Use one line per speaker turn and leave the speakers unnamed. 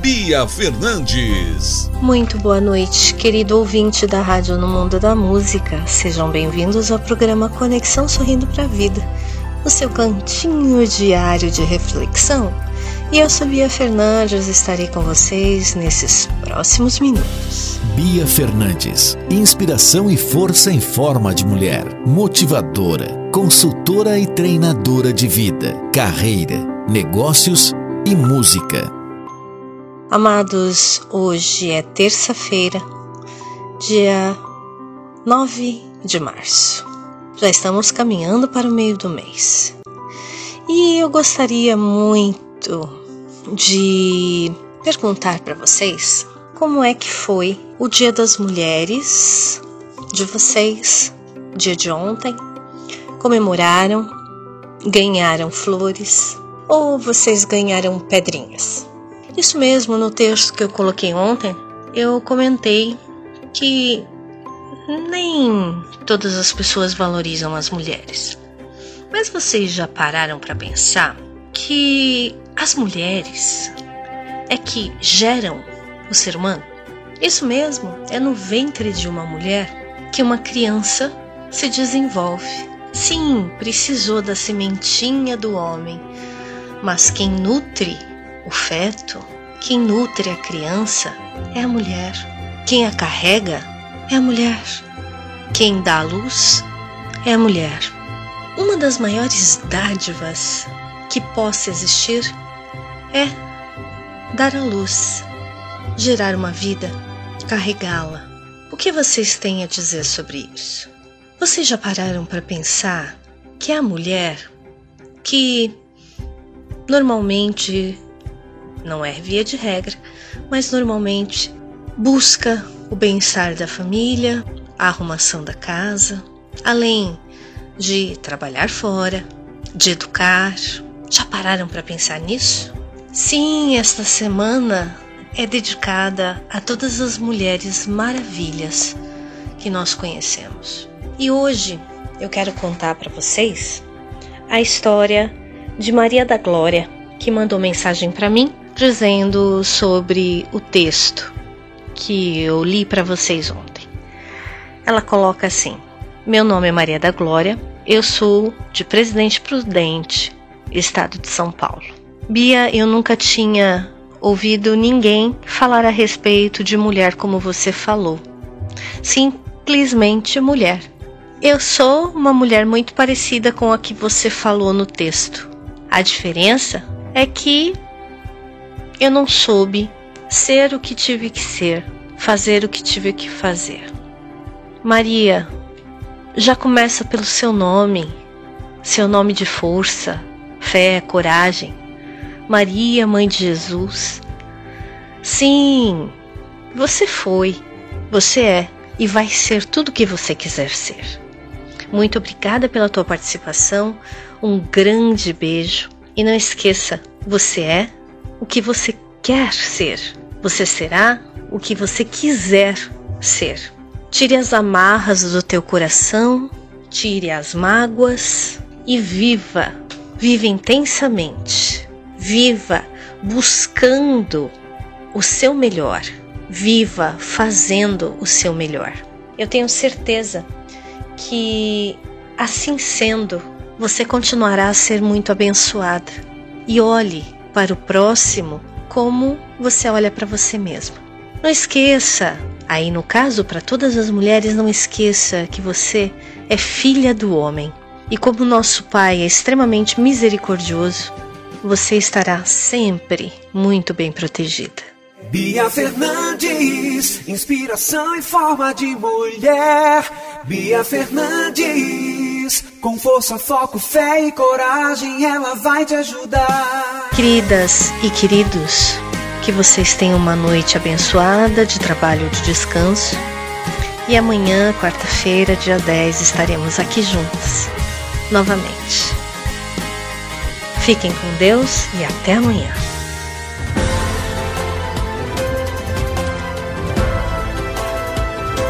Bia Fernandes.
Muito boa noite, querido ouvinte da Rádio no Mundo da Música. Sejam bem-vindos ao programa Conexão Sorrindo para a Vida, o seu cantinho diário de reflexão. E eu sou Bia Fernandes, estarei com vocês nesses próximos minutos.
Bia Fernandes, inspiração e força em forma de mulher, motivadora, consultora e treinadora de vida, carreira, negócios e música.
Amados, hoje é terça-feira, dia 9 de março. Já estamos caminhando para o meio do mês. E eu gostaria muito de perguntar para vocês como é que foi o Dia das Mulheres de vocês, dia de ontem. Comemoraram, ganharam flores ou vocês ganharam pedrinhas? Isso mesmo, no texto que eu coloquei ontem, eu comentei que nem todas as pessoas valorizam as mulheres. Mas vocês já pararam para pensar que as mulheres é que geram o ser humano? Isso mesmo, é no ventre de uma mulher que uma criança se desenvolve. Sim, precisou da sementinha do homem, mas quem nutre o feto, quem nutre a criança é a mulher. Quem a carrega é a mulher. Quem dá a luz é a mulher. Uma das maiores dádivas que possa existir é dar a luz, gerar uma vida, carregá-la. O que vocês têm a dizer sobre isso? Vocês já pararam para pensar que é a mulher que normalmente não é via de regra, mas normalmente busca o bem-estar da família, a arrumação da casa, além de trabalhar fora, de educar. Já pararam para pensar nisso? Sim, esta semana é dedicada a todas as mulheres maravilhas que nós conhecemos. E hoje eu quero contar para vocês a história de Maria da Glória, que mandou mensagem para mim dizendo sobre o texto que eu li para vocês ontem. Ela coloca assim: Meu nome é Maria da Glória, eu sou de Presidente Prudente, estado de São Paulo. Bia, eu nunca tinha ouvido ninguém falar a respeito de mulher como você falou. Simplesmente mulher. Eu sou uma mulher muito parecida com a que você falou no texto. A diferença é que eu não soube ser o que tive que ser, fazer o que tive que fazer. Maria, já começa pelo seu nome, seu nome de força, fé, coragem. Maria, mãe de Jesus. Sim, você foi, você é e vai ser tudo o que você quiser ser. Muito obrigada pela tua participação, um grande beijo e não esqueça, você é o que você quer ser. Você será o que você quiser ser. Tire as amarras do teu coração, tire as mágoas e viva. Viva intensamente. Viva buscando o seu melhor. Viva fazendo o seu melhor. Eu tenho certeza que, assim sendo, você continuará a ser muito abençoada. E olhe para o próximo como você olha para você mesma. Não esqueça, aí no caso para todas as mulheres, não esqueça que você é filha do homem. E como nosso Pai é extremamente misericordioso, você estará sempre muito bem protegida.
Bia Fernandes, inspiração em forma de mulher. Bia Fernandes, com força, foco, fé e coragem, ela vai te ajudar.
Queridas e queridos, que vocês tenham uma noite abençoada de trabalho de descanso. E amanhã, quarta-feira, dia 10, estaremos aqui juntas novamente. Fiquem com Deus e até amanhã.